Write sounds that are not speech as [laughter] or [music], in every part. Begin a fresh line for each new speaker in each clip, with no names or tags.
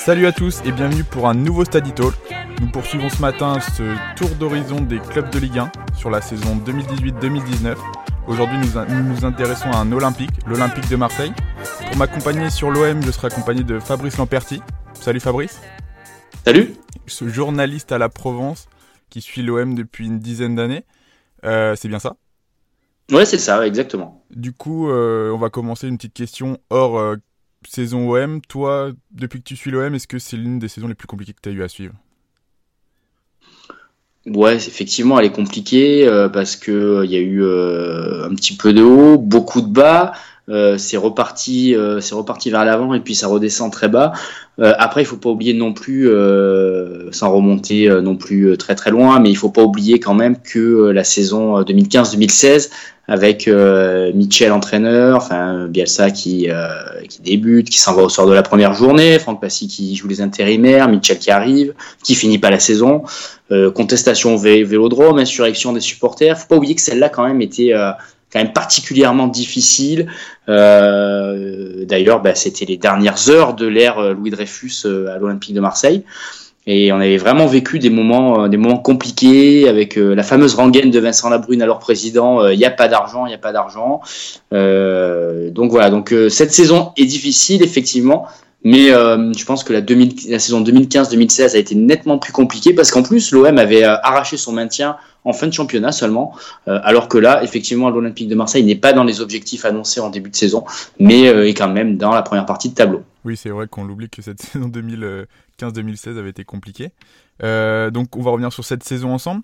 Salut à tous et bienvenue pour un nouveau Study Talk. Nous poursuivons ce matin ce tour d'horizon des clubs de Ligue 1 sur la saison 2018-2019. Aujourd'hui, nous, nous intéressons à un Olympique, l'Olympique de Marseille. Pour m'accompagner sur l'OM, je serai accompagné de Fabrice Lamperti. Salut Fabrice.
Salut.
Ce journaliste à la Provence qui suit l'OM depuis une dizaine d'années. Euh, c'est bien ça?
Ouais, c'est ça, exactement.
Du coup, euh, on va commencer une petite question hors euh, saison OM. Toi, depuis que tu suis l'OM, est-ce que c'est l'une des saisons les plus compliquées que tu as eu à suivre?
Ouais, effectivement, elle est compliquée parce que il y a eu un petit peu de haut, beaucoup de bas. Euh, c'est reparti, euh, c'est reparti vers l'avant et puis ça redescend très bas. Euh, après, il faut pas oublier non plus, sans remonter non plus très très loin, mais il faut pas oublier quand même que la saison 2015-2016 avec Michel entraîneur, enfin Bielsa qui qui débute, qui s'en va au sort de la première journée, Franck Passy qui joue les intérimaires, Michel qui arrive, qui finit pas la saison, contestation au vélodrome, insurrection des supporters. Faut pas oublier que celle-là quand même était quand même particulièrement difficile. Euh, D'ailleurs, bah, c'était les dernières heures de l'ère euh, Louis Dreyfus euh, à l'Olympique de Marseille. Et on avait vraiment vécu des moments, euh, des moments compliqués avec la fameuse rengaine de Vincent Labrune, alors président. Il n'y a pas d'argent, il n'y a pas d'argent. donc voilà. Donc cette saison est difficile, effectivement. Mais euh, je pense que la, 2000, la saison 2015-2016 a été nettement plus compliquée parce qu'en plus l'OM avait euh, arraché son maintien en fin de championnat seulement, euh, alors que là, effectivement, l'Olympique de Marseille n'est pas dans les objectifs annoncés en début de saison, mais est quand même dans la première partie de tableau.
Oui, c'est vrai qu'on l'oublie que cette [laughs] saison 2015-2016 avait été compliquée. donc on va revenir sur cette saison ensemble.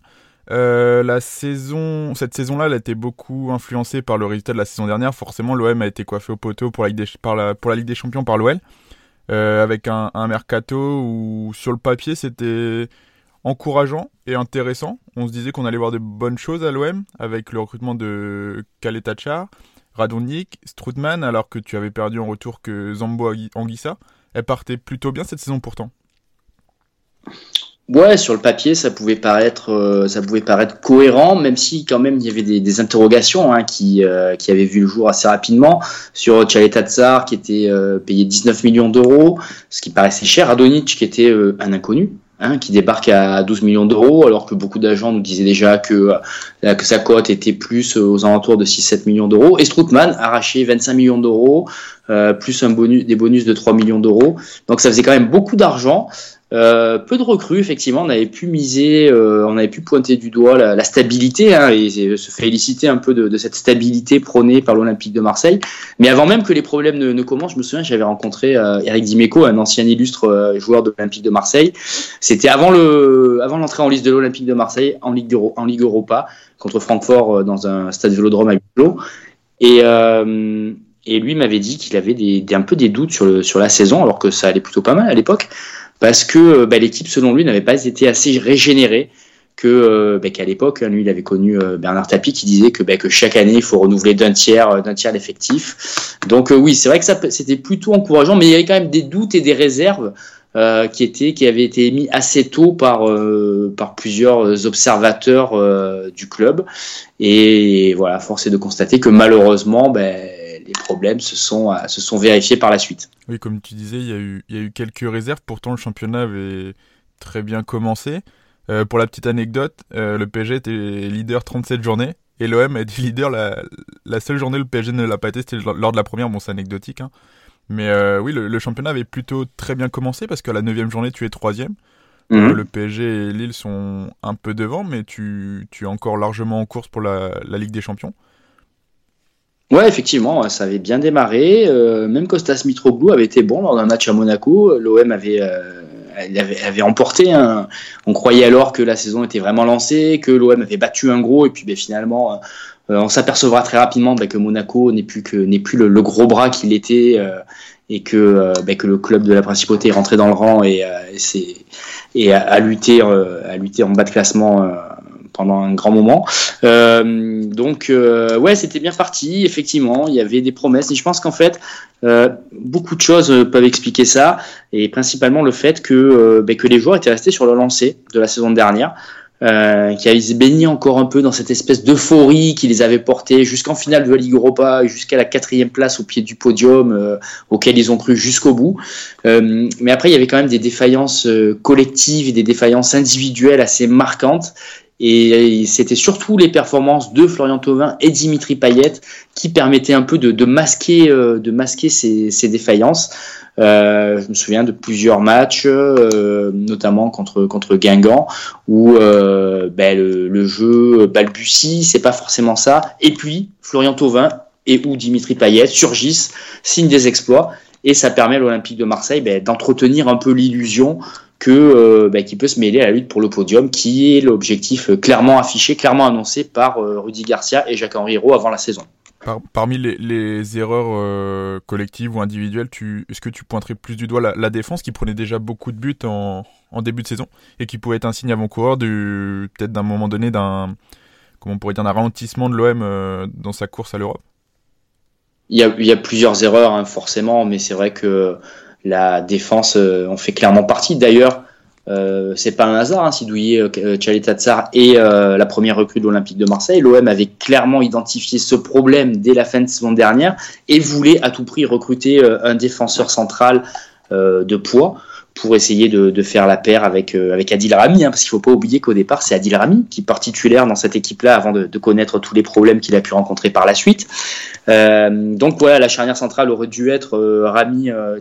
la saison, cette saison-là, elle a été beaucoup influencée par le résultat de la saison dernière. Forcément, l'OM a été coiffé au poteau pour la Ligue des, par la, pour la Ligue des Champions par l'OL. Euh, avec un, mercato où sur le papier c'était encourageant et intéressant. On se disait qu'on allait voir de bonnes choses à l'OM avec le recrutement de Kaletachar, Radonjic, Stroutman, alors que tu avais perdu en retour que Zambo Anguissa. Elle partait plutôt bien cette saison pourtant.
Ouais, sur le papier, ça pouvait paraître, euh, ça pouvait paraître cohérent, même si quand même il y avait des, interrogations hein, qui, euh, qui avaient vu le jour assez rapidement sur Tchaleta Tsar qui était euh, payé 19 millions d'euros, ce qui paraissait cher, Adonic qui était un inconnu. Hein, qui débarque à 12 millions d'euros, alors que beaucoup d'agents nous disaient déjà que, que sa cote était plus aux alentours de 6-7 millions d'euros. Et Stroutman arraché 25 millions d'euros, plus un bonus, des bonus de 3 millions d'euros. Donc ça faisait quand même beaucoup d'argent. Euh, peu de recrues, effectivement, on avait pu miser, euh, on avait pu pointer du doigt la, stabilité hein, et se féliciter un peu de, cette stabilité prônée par l'Olympique de Marseille. Mais avant même que les problèmes ne, commencent, je me souviens, j'avais rencontré euh, Eric Dimeco, un ancien illustre joueur de l'Olympique de Marseille. C'était avant le, avant l'entrée en liste de l'Olympique de Marseille en Ligue, en Ligue Europa contre Francfort dans un stade Vélodrome à Hugo. Et et lui m'avait dit qu'il avait des, un peu des doutes sur, le, sur la saison, alors que ça allait plutôt pas mal à l'époque parce que euh, bah, l'équipe, selon lui, n'avait pas été assez régénérée que euh, bah, qu'à l'époque, hein, lui, il avait connu euh, Bernard Tapie qui disait que, bah, que chaque année, il faut renouveler d'un tiers, d'un tiers l'effectif. Donc oui, c'est vrai que c'était plutôt encourageant, mais il y avait quand même des doutes et des réserves qui étaient, qui avaient été émis assez tôt par par plusieurs observateurs du club. Et voilà, force est de constater que malheureusement, ben les problèmes se sont, euh, se sont vérifiés par la suite.
Oui, comme tu disais, il y, a eu, il y a eu quelques réserves. Pourtant, le championnat avait très bien commencé. Euh, pour la petite anecdote, euh, le PSG était leader 37 journées et l'OM a été leader la, la, seule journée où le PSG ne l'a pas été, c'était lors de la première. Bon, c'est anecdotique. Hein. Mais oui, le, championnat avait plutôt très bien commencé parce qu'à la 9 journée, tu es troisième. Mhm. le PSG et Lille sont un peu devant, mais tu, tu es encore largement en course pour la, la Ligue des Champions.
Ouais, effectivement, ça avait bien démarré. Euh, même Costas Mitroglou avait été bon lors d'un match à Monaco. L'OM avait, euh, avait, avait, emporté. Un... On croyait alors que la saison était vraiment lancée, que l'OM avait battu un gros, et puis ben, finalement, euh, on s'apercevra très rapidement ben, que Monaco n'est plus que n'est plus le, gros bras qu'il était, et que ben, que le club de la principauté est rentré dans le rang et, et, et a, a, lutté à lutter en bas de classement pendant un grand moment. Euh, donc euh, ouais, c'était bien parti. Effectivement, il y avait des promesses et je pense qu'en fait euh, beaucoup de choses peuvent expliquer ça et principalement le fait que ben, que les joueurs étaient restés sur le lancer de la saison dernière. euh, qui avaient baigné encore un peu dans cette espèce d'euphorie qui les avait portés jusqu'en finale de la Ligue Europa et jusqu'à la quatrième place au pied du podium euh, auquel ils ont cru jusqu'au bout. Euh, mais après, il y avait quand même des défaillances collectives et des défaillances individuelles assez marquantes. Et c'était surtout les performances de Florian Thauvin et Dimitri Payet qui permettaient un peu de, de masquer, de masquer ces, ces défaillances. Euh, je me souviens de plusieurs matchs, euh, notamment contre contre Guingamp, où euh, ben, le, jeu balbutie, c'est pas forcément ça. Et puis Florian Thauvin et ou Dimitri Payet surgissent, signent des exploits, et ça permet à l'Olympique de Marseille ben, d'entretenir un peu l'illusion que ben, qui peut se mêler à la lutte pour le podium, qui est l'objectif clairement affiché, clairement annoncé par Rudy Garcia et Jacques-Henri Hérault avant la saison.
Parmi les, erreurs euh, collectives ou individuelles, est-ce que tu pointerais plus du doigt la, défense qui prenait déjà beaucoup de buts en, début de saison et qui pouvait être un signe avant-coureur peut-être d'un moment donné d'un comment on pourrait dire d'un ralentissement de l'OM euh, dans sa course à l'Europe?
Il y, a, plusieurs erreurs hein, forcément, mais c'est vrai que la défense euh, en fait clairement partie. D'ailleurs, euh, c'est pas un hasard hein, si Douillet, euh, Tchaletatsar est euh, la première recrue de l'Olympique de Marseille. L'OM avait clairement identifié ce problème dès la fin de saison dernière et voulait à tout prix recruter euh, un défenseur central de poids pour essayer de, de, faire la paire avec, euh, avec Adil Rami, hein, parce qu'il faut pas oublier qu'au départ, c'est Adil Rami qui est titulaire dans cette équipe-là avant de, connaître tous les problèmes qu'il a pu rencontrer par la suite. Euh, donc voilà, la charnière centrale aurait dû être euh, Rami euh,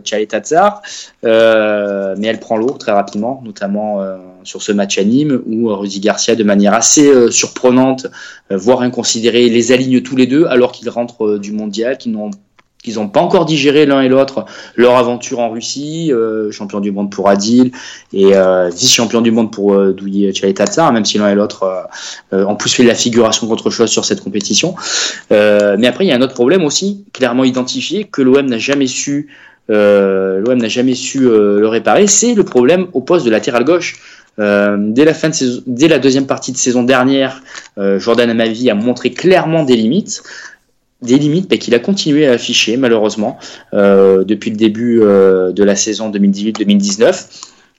euh, mais elle prend l'eau très rapidement, notamment sur ce match à Nîmes, où Rudy Garcia, de manière assez surprenante, voire inconsidérée, les aligne tous les deux, alors qu'ils rentrent du mondial, qu'ils n'ont ils n'ont pas encore digéré l'un et l'autre leur aventure en Russie, euh, champion du monde pour Adil et euh, vice-champion du monde pour euh, Douyi Tchaletatsar, même si l'un et l'autre euh, ont plus fait la figuration qu'autre chose sur cette compétition. mais après, il y a un autre problème aussi, clairement identifié, que l'OM n'a jamais su, l'OM n'a jamais su le réparer, c'est le problème au poste de latéral gauche. dès la fin de saison, dès la deuxième partie de saison dernière, Jordan Amavi a montré clairement des limites des limites mais qu'il a continué à afficher malheureusement euh, depuis le début euh, de la saison 2018-2019.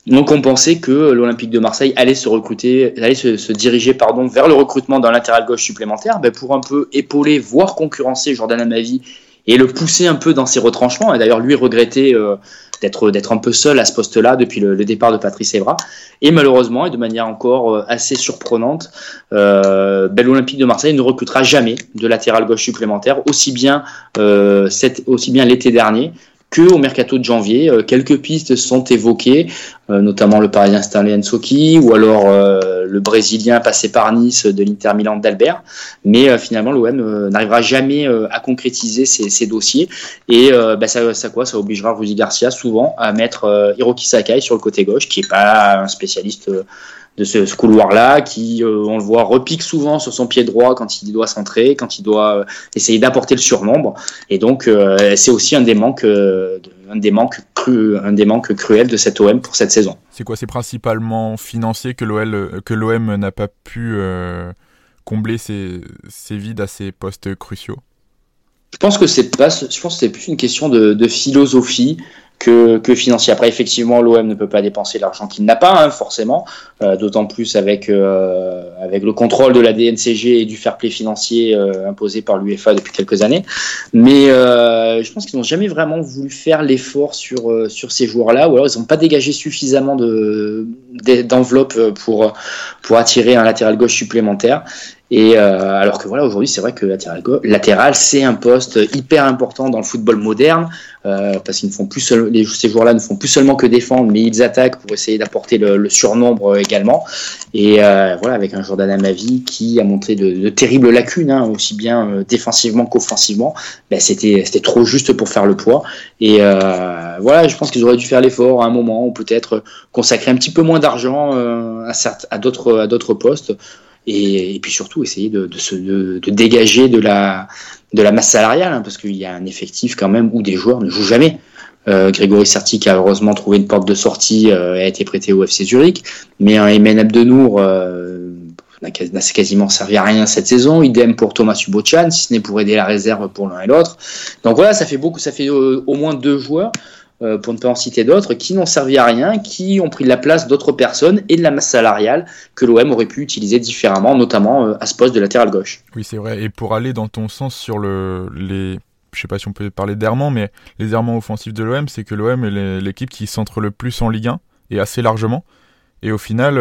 Donc on pensait que l'Olympique de Marseille allait se recruter, allait se, diriger vers le recrutement d'un latéral gauche supplémentaire, ben pour un peu épauler, voire concurrencer Jordan Amavi et le pousser un peu dans ses retranchements. Et d'ailleurs lui regrettait euh, d'être d'être un peu seul à ce poste-là depuis le, départ de Patrice Evra. Et malheureusement, et de manière encore euh, assez surprenante, euh, ben, l'Olympique de Marseille ne recrutera jamais de latéral gauche supplémentaire, aussi bien, euh, aussi bien l'été dernier que au mercato de janvier. Euh, quelques pistes sont évoquées, euh, notamment le Parisien Stanley Nsoki ou alors euh, le Brésilien passé par Nice de l'Inter Milan d'Albert. Mais finalement, l'OM n'arrivera jamais à concrétiser ces, dossiers. Et bah, ça, ça, quoi? Ça obligera Rudy Garcia souvent à mettre Hiroki Sakai sur le côté gauche, qui est pas un spécialiste de ce, couloir-là, qui, euh, on le voit, repique souvent sur son pied droit quand il doit centrer, quand il doit euh, essayer d'apporter le surnombre. Et donc, euh, c'est aussi un des manques, un des manques cru, un des manques cruels de cet OM pour cette saison.
C'est quoi C'est principalement financier que l'OM que l'OM n'a pas pu combler ses, ses vides à ses postes cruciaux?
Je pense que c'est pas, je pense que c'est plus une question de, de philosophie que, que financier. Après, effectivement, l'OM ne peut pas dépenser l'argent qu'il n'a pas, hein, forcément, euh, d'autant plus avec, euh, avec le contrôle de la DNCG et du fair play financier euh, imposé par l'UEFA depuis quelques années. Mais je pense qu'ils n'ont jamais vraiment voulu faire l'effort sur, sur ces joueurs-là, ou alors ils n'ont pas dégagé suffisamment d'enveloppe pour, pour attirer un latéral gauche supplémentaire. Et euh, alors que voilà, aujourd'hui, c'est vrai que latéral, latéral c'est un poste hyper important dans le football moderne, euh, parce qu'ils ne font plus seul, ces joueurs-là ne font plus seulement que défendre, mais ils attaquent pour essayer d'apporter le, le, surnombre également. Et euh, voilà, avec un Jordan Amavi qui a montré de, de terribles lacunes, hein, aussi bien euh, défensivement qu'offensivement, ben, c'était c'était trop juste pour faire le poids. Et euh, voilà, je pense qu'ils auraient dû faire l'effort à un moment, ou peut-être consacrer un petit peu moins d'argent à, à d'autres à d'autres postes et, puis surtout essayer de, de, se, de, dégager de la, de la masse salariale, hein, parce qu'il y a un effectif quand même où des joueurs ne jouent jamais. Euh, Grégory Sertic a heureusement trouvé une porte de sortie, euh, a été prêté au FC Zurich, mais un Emen Abdenour euh, n'a quasiment servi à rien cette saison. Idem pour Thomas Subochan, si ce n'est pour aider la réserve pour l'un et l'autre. Donc voilà, ça fait beaucoup, ça fait euh, au moins deux joueurs euh, pour ne pas en citer d'autres, qui n'ont servi à rien, qui ont pris la place d'autres personnes et de la masse salariale que l'OM aurait pu utiliser différemment, notamment à ce poste de latéral gauche.
Oui, c'est vrai. Et pour aller dans ton sens sur le, les, je sais pas si on peut parler d'errements, mais les errements offensifs de l'OM, c'est que l'OM est l'équipe qui centre le plus en Ligue 1 et assez largement. Et au final,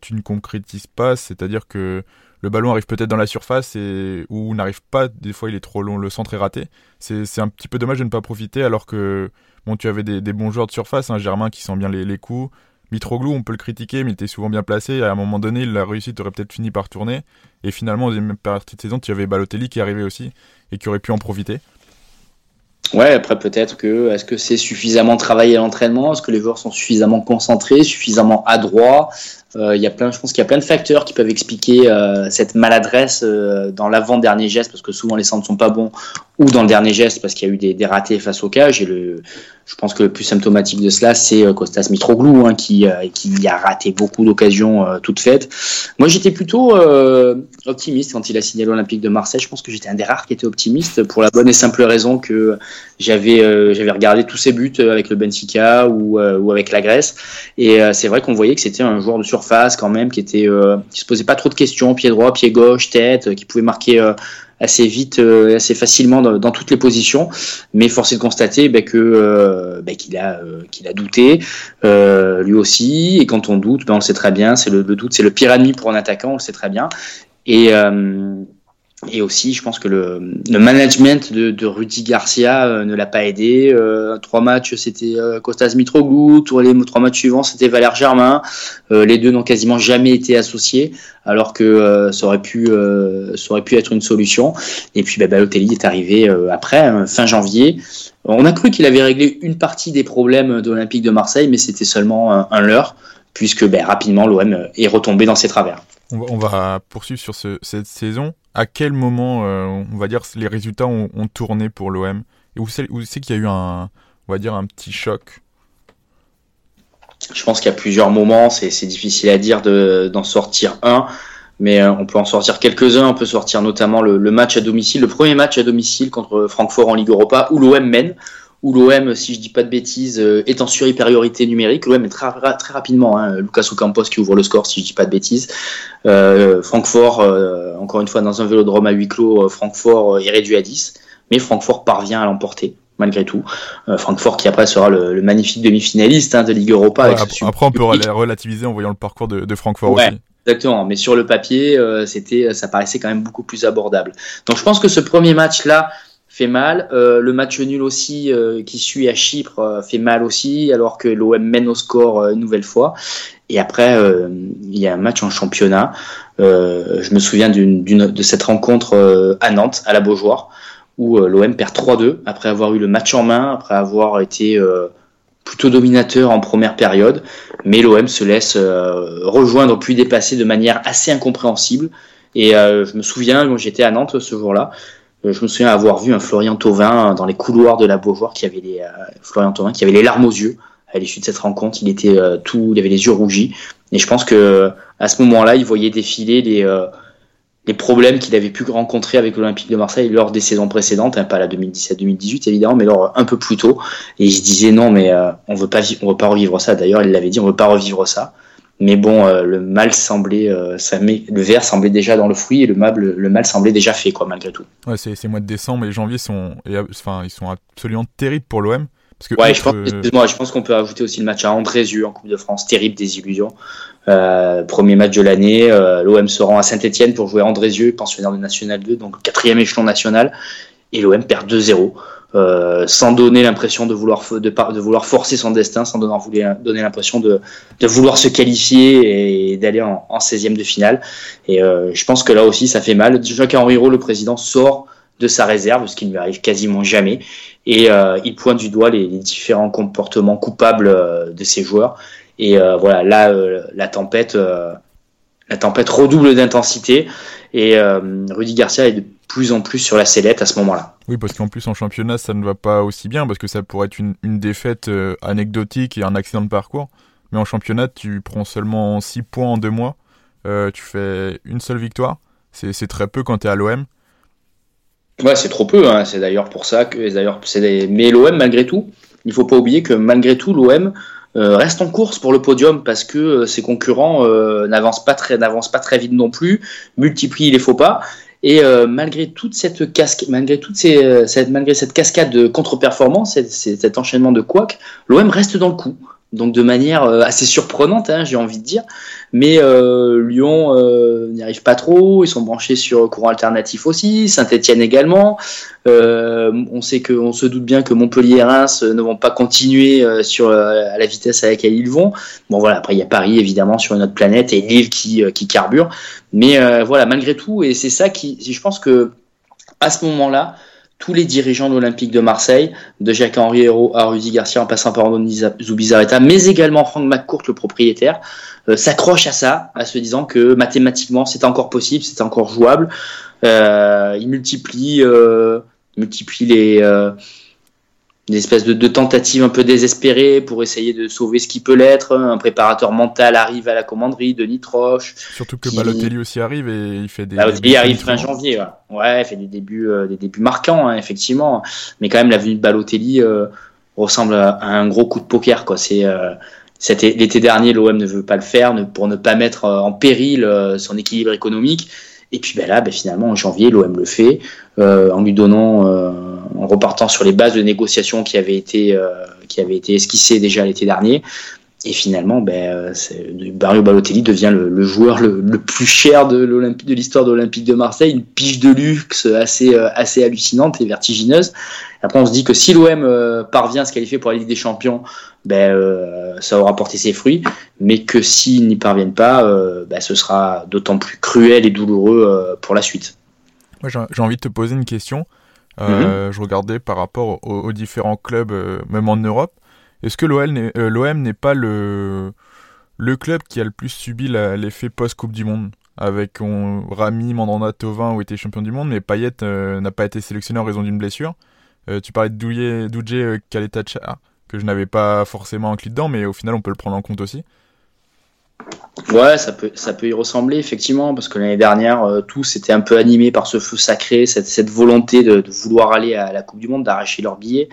tu ne concrétises pas, c'est-à-dire que le ballon arrive peut-être dans la surface et ou n'arrive pas, des fois il est trop long, le centre est raté. C'est un petit peu dommage de ne pas profiter alors que bon, tu avais des, bons joueurs de surface, hein, Germain qui sent bien les, coups. Mitroglou, on peut le critiquer, mais il était souvent bien placé. À un moment donné, la réussite aurait peut-être fini par tourner. Et finalement, en deuxième partie de saison, tu avais Balotelli qui arrivait aussi et qui aurait pu en profiter.
Ouais, après peut-être que est-ce que c'est suffisamment travaillé l'entraînement? Est-ce que les joueurs sont suffisamment concentrés, suffisamment adroits? Euh, y a plein, je pense qu'il y a plein de facteurs qui peuvent expliquer euh, cette maladresse euh, dans l'avant-dernier geste, parce que souvent les centres sont pas bons, ou dans le dernier geste parce qu'il y a eu des, des, ratés face au cage. Et le, je pense que le plus symptomatique de cela, c'est Costas Mitroglou, hein, qui, qui a raté beaucoup d'occasions toutes faites. Moi, j'étais plutôt optimiste quand il a signé l'Olympique de Marseille. Je pense que j'étais un des rares qui était optimiste pour la bonne et simple raison que j'avais j'avais regardé tous ses buts avec le Benfica ou, ou avec la Grèce. Et c'est vrai qu'on voyait que c'était un joueur de surface face quand même, qui était, euh, qui se posait pas trop de questions, pied droit, pied gauche, tête, euh, qui pouvait marquer euh, assez vite, assez facilement dans, toutes les positions. Mais force est de constater ben, que ben, qu'il a qu'il a douté lui aussi. Et quand on doute, ben, on le sait très bien. C'est le, doute, c'est le pire ennemi pour un attaquant, on le sait très bien. Et et aussi, je pense que le, le management de, de, Rudy Garcia euh, ne l'a pas aidé. Euh, trois matchs, c'était euh, Costas Mitroglou. Les trois matchs suivants, c'était Valère Germain. Euh, les deux n'ont quasiment jamais été associés, alors que ça aurait pu, ça aurait pu être une solution. Et puis, bah, Balotelli est arrivé après, hein, fin janvier. On a cru qu'il avait réglé une partie des problèmes de l'Olympique de Marseille, mais c'était seulement un, un leurre, puisque bah, rapidement l'OM est retombé dans ses travers.
On va, poursuivre sur cette saison. À quel moment, euh, on va dire, les résultats ont, tourné pour l'OM Et où c'est, qu'il y a eu un, on va dire, un petit choc?
Je pense qu'il y a plusieurs moments. C'est, difficile à dire d'en sortir un, mais euh, on peut en sortir quelques-uns. On peut sortir notamment le, le, match à domicile, le premier match à domicile contre Francfort en Ligue Europa, où l'OM mène où l'OM, si je dis pas de bêtises, euh, est en supériorité numérique. L'OM est très, très rapidement, hein, Lucas Ocampos qui ouvre le score, si je dis pas de bêtises. Euh, Francfort, euh, encore une fois, dans un vélodrome à huis clos, Francfort est réduit à 10, mais Francfort parvient à l'emporter malgré tout. Francfort qui après sera le, magnifique demi-finaliste hein, de Ligue Europa.
après, on peut relativiser en voyant le parcours de, de Francfort aussi.
Exactement, mais sur le papier, c'était, ça paraissait quand même beaucoup plus abordable. Donc je pense que ce premier match-là, fait mal. Euh, le match nul aussi euh, qui suit à Chypre euh, fait mal aussi, alors que l'OM mène au score une nouvelle fois. Et après, il y a un match en championnat. je me souviens de cette rencontre à Nantes, à la Beaujoire, où l'OM perd 3-2 après avoir eu le match en main, après avoir été plutôt dominateur en première période. Mais l'OM se laisse rejoindre puis dépasser de manière assez incompréhensible. Et je me souviens, quand j'étais à Nantes ce jour-là, je me souviens avoir vu un Florian Thauvin dans les couloirs de la Beaujoire qui avait les euh, Florian Thauvin qui avait les larmes aux yeux à l'issue de cette rencontre. Il était euh, tout, il avait les yeux rougis. Et je pense que à ce moment-là, il voyait défiler les les problèmes qu'il avait pu rencontrer avec l'Olympique de Marseille lors des saisons précédentes, hein, pas la 2017-2018 évidemment, mais lors un peu plus tôt. Et il se disait non, mais on veut pas, on veut pas revivre ça. D'ailleurs, il l'avait dit, on veut pas revivre ça. Mais bon, euh, le mal semblait, euh, ça met, le verre semblait déjà dans le fruit et le mal, le mal semblait déjà fait, quoi, malgré tout.
Ouais, c'est mois de décembre et janvier sont, enfin, ils sont absolument terribles pour l'OM.
Parce que ouais, je pense, je pense qu'on peut ajouter aussi le match à Andrézieux en Coupe de France, terrible désillusion. Euh, premier match de l'année, l'OM se rend à Saint-Etienne pour jouer Andrézieux, pensionnaire de National 2, donc quatrième échelon national, et l'OM perd 2-0. Euh, sans donner l'impression de vouloir, de, vouloir forcer son destin, sans donner, donner l'impression de, de, vouloir se qualifier et d'aller en, en 16e de finale. Et euh, je pense que là aussi, ça fait mal. Jacques Henriot, le président, sort de sa réserve, ce qui ne lui arrive quasiment jamais, et euh, il pointe du doigt les, les différents comportements coupables euh, de ses joueurs. Et euh, voilà, là, la tempête, la tempête redouble d'intensité, et Rudy Garcia est de plus en plus sur la sellette à ce moment-là.
Oui, parce qu'en plus en championnat, ça ne va pas aussi bien, parce que ça pourrait être une, défaite euh, anecdotique et un accident de parcours. Mais en championnat, tu prends seulement 6 points en 2 mois, euh, tu fais une seule victoire. C'est très peu quand tu es à l'OM.
Ouais, c'est trop peu. Hein. C'est d'ailleurs pour ça que. D'ailleurs, mais l'OM, malgré tout, il faut pas oublier que malgré tout, l'OM reste en course pour le podium parce que ses concurrents n'avancent pas très pas très vite non plus, multiplient les faux pas. Et malgré toute cette casque, malgré toute ces, cette, malgré cette cascade de contre-performance, cet enchaînement de couacs, l'OM reste dans le coup donc de manière euh, assez surprenante, hein, j'ai envie de dire. Mais euh, Lyon euh, n'y arrive pas trop, ils sont branchés sur courant alternatif aussi, Saint-Etienne également. on sait que, on se doute bien que Montpellier et Reims ne vont pas continuer sur à la vitesse à laquelle ils vont. Bon voilà, après il y a Paris évidemment sur une autre planète et Lille qui, qui carbure. Mais voilà, malgré tout, et c'est ça qui, je pense que à ce moment-là, tous les dirigeants de l'Olympique de Marseille, de Jacques-Henri Hérault à Rudy Garcia en passant par Zubizarreta, mais également Franck McCourt, le propriétaire, euh, s'accroche à ça, à se disant que mathématiquement c'est encore possible, c'est encore jouable. Euh, il multiplie, euh, multiplie les, des espèces de, de, tentatives un peu désespérées pour essayer de sauver ce qui peut l'être. Un préparateur mental arrive à la commanderie, de Nitroche.
Surtout que Balotelli aussi arrive et il fait des.
Balotelli arrive fin janvier, ouais. il fait des débuts, euh, des débuts marquants, hein, effectivement. Mais quand même, la venue de Balotelli euh, ressemble à un gros coup de poker, quoi. C'est. Euh, l'été dernier, l'OM ne veut pas le faire pour ne pas mettre en péril son équilibre économique. Et puis ben là, ben finalement, en janvier, l'OM le fait en lui donnant en repartant sur les bases de négociations qui avaient été, euh, qui avaient été esquissées déjà l'été dernier. Et finalement, ben, Mario Balotelli devient le, joueur le, plus cher de l'histoire de l'Olympique de Marseille, une pige de luxe assez, euh, assez hallucinante et vertigineuse. Après, on se dit que si l'OM euh, parvient à se qualifier pour la Ligue des Champions, ben, ça aura porté ses fruits, mais que s'ils n'y parviennent pas, ben, ce sera d'autant plus cruel et douloureux pour la suite.
Moi, j'ai envie de te poser une question. Euh, mhm. Je regardais par rapport aux, différents clubs, euh, même en Europe. Est-ce que l'OM euh, n'est pas le, club qui a le plus subi l'effet post-Coupe du Monde? Avec Rami, Mandanda, Tovin ont été champions du monde, mais Payet n'a pas été sélectionné en raison d'une blessure. tu parlais de Douye, Doudje Kaletacha, que je n'avais pas forcément inclus dedans, mais au final on peut le prendre en compte aussi.
Ouais, ça peut, y ressembler effectivement, parce que l'année dernière, euh, tous étaient un peu animés par ce feu sacré, cette, cette volonté de, de, vouloir aller à la Coupe du Monde, d'arracher leur billet.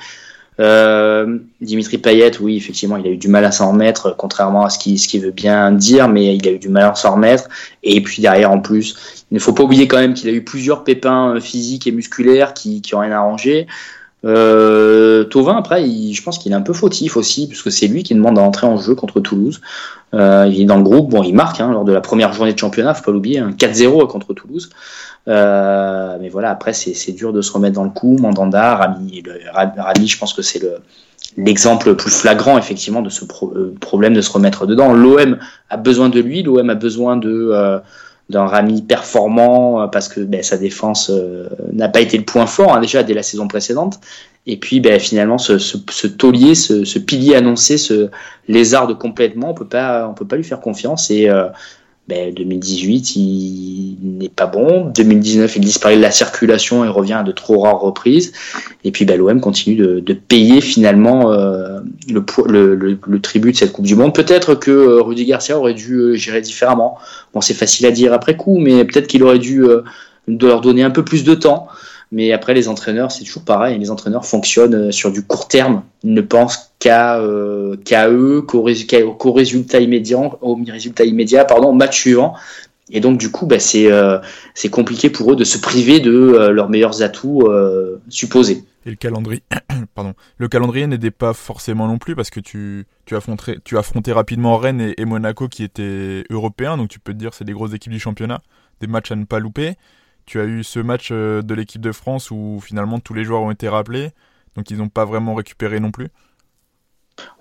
Euh, Dimitri Payet, oui, effectivement, il a eu du mal à s'en remettre, contrairement à ce qu'il veut bien dire, mais il a eu du mal à s'en remettre. Et puis derrière, en plus, il ne faut pas oublier quand même qu'il a eu plusieurs pépins euh, physiques et musculaires qui, qui ont rien arrangé. Euh, Tovin, après, je pense qu'il est un peu fautif aussi, puisque c'est lui qui demande à entrer en jeu contre Toulouse. Euh, il est dans le groupe, bon, il marque hein, lors de la première journée de championnat, faut pas l'oublier, un 4-0 contre Toulouse. Euh, mais voilà, après, c'est dur de se remettre dans le coup. Mandanda, Rami, Rami je pense que c'est le l'exemple le plus flagrant effectivement de ce euh, problème de se remettre dedans. L'OM a besoin de lui, l'OM a besoin de euh, d'un Rami performant euh, parce que ben, sa défense euh, n'a pas été le point fort hein, déjà dès la saison précédente. Et puis ben, finalement ce, ce, ce taulier, ce, ce, pilier annoncé, ce lézarde complètement, on peut pas, on peut pas lui faire confiance. Et euh, ben, 2018, il n'est pas bon. 2019, il disparaît de la circulation et revient à de trop rares reprises. Et puis ben, l'OM continue de, payer finalement euh, le, tribut de cette Coupe du Monde. Peut-être que euh, Rudy Garcia aurait dû euh, gérer différemment. Bon, c'est facile à dire après coup, mais peut-être qu'il aurait dû de leur donner un peu plus de temps. Mais après, les entraîneurs, c'est toujours pareil. Les entraîneurs fonctionnent euh, sur du court terme. Ils ne pensent qu'à euh, eux, qu'au résultat immédiat, au résultat immédiat, pardon, au match suivant. Et donc, du coup, bah, c'est euh, compliqué pour eux de se priver de leurs meilleurs atouts supposés.
Et le calendrier, [coughs] pardon, le calendrier n'aidait pas forcément non plus parce que tu, tu, affrontais, tu affrontais rapidement Rennes et, et, Monaco qui étaient européens, donc tu peux te dire c'est des grosses équipes du championnat, des matchs à ne pas louper tu as eu ce match euh, de l'équipe de France où finalement tous les joueurs ont été rappelés, donc ils n'ont pas vraiment récupéré non plus.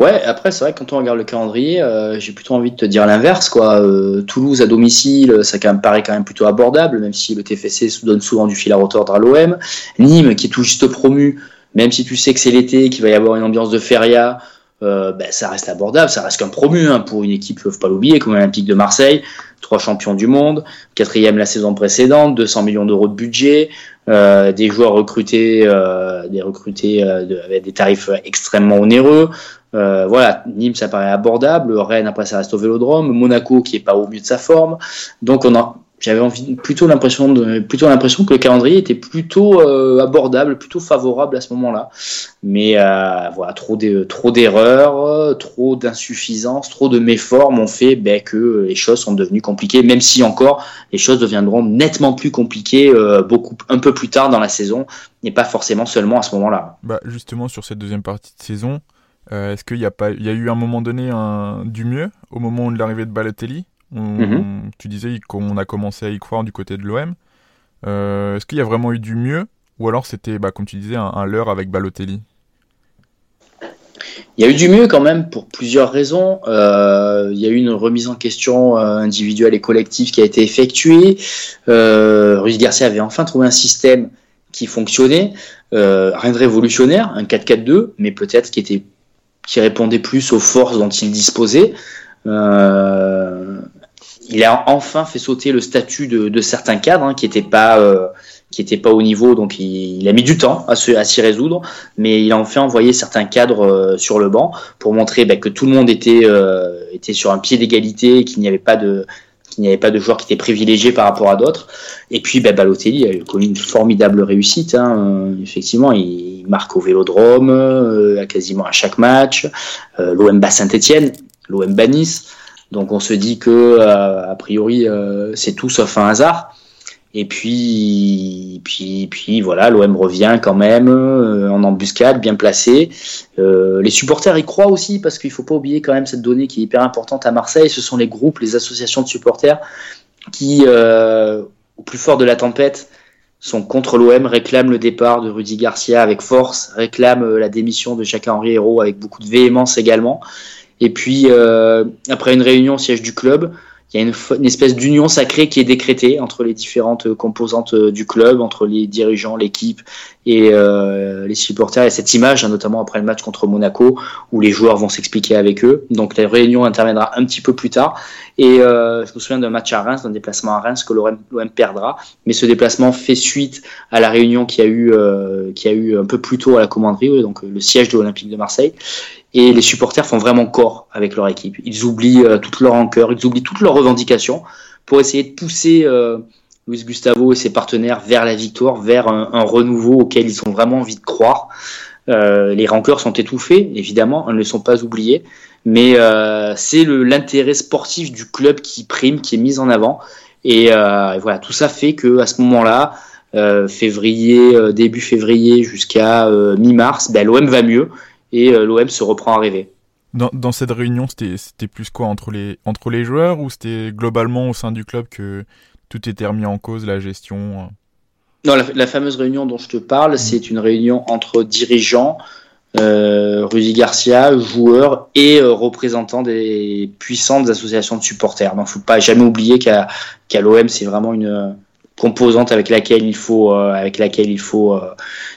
Ouais, après c'est vrai que quand on regarde le calendrier, euh, j'ai plutôt envie de te dire l'inverse quoi. Euh, Toulouse à domicile, ça quand paraît quand même plutôt abordable, même si le TFC donne souvent du fil à retordre à l'OM. Nîmes qui est tout juste promu, même si tu sais que c'est l'été, qu'il va y avoir une ambiance de feria, ben, ça reste abordable, ça reste qu'un promu hein, pour une équipe, faut pas l'oublier, comme l'Olympique de Marseille, trois champions du monde, quatrième la saison précédente, 200 millions d'euros de budget, euh, des joueurs recrutés, euh, des recrutés euh, avec des tarifs extrêmement onéreux. Euh, voilà, Nîmes ça paraît abordable, Rennes après ça reste au Vélodrome, Monaco qui est pas au mieux de sa forme, donc on a j'avais plutôt l'impression que le calendrier était plutôt euh, abordable, plutôt favorable à ce moment-là. Mais euh, voilà, trop de, trop d'erreurs, trop d'insuffisance, trop de méformes ont fait ben, que les choses sont devenues compliquées. Même si encore les choses deviendront nettement plus compliquées euh, beaucoup un peu plus tard dans la saison, et pas forcément seulement à ce moment-là.
Bah justement sur cette deuxième partie de saison, est-ce qu'il y a pas il y a eu un moment donné du mieux au moment de l'arrivée de Balotelli? Mhm. Tu disais qu'on a commencé à y croire du côté de l'OM. Euh, est-ce qu'il y a vraiment eu du mieux Ou alors c'était, bah, comme tu disais, un, leurre avec Balotelli?
Il y a eu du mieux quand même pour plusieurs raisons. Euh, il y a eu une remise en question euh, individuelle et collective qui a été effectuée. Euh, Ruiz Garcia avait enfin trouvé un système qui fonctionnait, rien de révolutionnaire, un 4-4-2, mais peut-être qui était qui répondait plus aux forces dont il disposait. Euh, il a enfin fait sauter le statut de, certains cadres hein, qui n'étaient pas euh, qui pas au niveau, donc il, a mis du temps à, s'y résoudre, mais il a enfin envoyé certains cadres euh, sur le banc pour montrer bah, que tout le monde était euh, était sur un pied d'égalité, qu'il n'y avait pas de qu'il n'y avait pas de joueurs qui étaient privilégiés par rapport à d'autres. Et puis bah, Balotelli a connu une formidable réussite. Hein. Effectivement, il marque au Vélodrome, quasiment à chaque match. L'OM Saint-Etienne, l'OM Nice. Donc on se dit que euh, a priori euh, c'est tout sauf un hasard. Et puis, puis, puis voilà, l'OM revient quand même euh, en embuscade, bien placé. les supporters y croient aussi parce qu'il faut pas oublier quand même cette donnée qui est hyper importante à Marseille. Ce sont les groupes, les associations de supporters qui, au plus fort de la tempête, sont contre l'OM, réclament le départ de Rudy Garcia avec force, réclament la démission de Jacques-Henri Hérault avec beaucoup de véhémence également. Et puis, euh, après une réunion au siège du club, il y a une, espèce d'union sacrée qui est décrétée entre les différentes composantes euh, du club, entre les dirigeants, l'équipe et euh, les supporters. Et cette image, hein, notamment après le match contre Monaco, où les joueurs vont s'expliquer avec eux. Donc la réunion interviendra un petit peu plus tard. Et euh, je me souviens d'un match à Reims, d'un déplacement à Reims que l'OM perdra. Mais ce déplacement fait suite à la réunion qui a eu, euh, qui a eu un peu plus tôt à la commanderie, donc le siège de l'Olympique de Marseille et les supporters font vraiment corps avec leur équipe. Ils oublient euh, toute leur rancœur, ils oublient toutes leurs revendications pour essayer de pousser euh, Luis Gustavo et ses partenaires vers la victoire, vers un, renouveau auquel ils ont vraiment envie de croire. Euh, les rancœurs sont étouffées, évidemment, elles ne sont pas oubliées, mais euh, c'est l'intérêt sportif du club qui prime, qui est mis en avant. Et, euh, voilà, tout ça fait que à ce moment-là, février, début février jusqu'à mi-mars, ben, l'OM va mieux et l'OM se reprend à rêver.
Dans, cette réunion, c'était plus quoi entre les joueurs ou c'était globalement au sein du club que tout était remis en cause, la gestion euh
Non, la, fameuse réunion dont je te parle, mmh. c'est une réunion entre dirigeants, euh, Rudy Garcia, joueurs et euh, représentants des puissantes associations de supporters. Il ne faut pas jamais oublier qu'à l'OM, c'est vraiment une, composante avec laquelle il faut euh, avec laquelle il faut euh,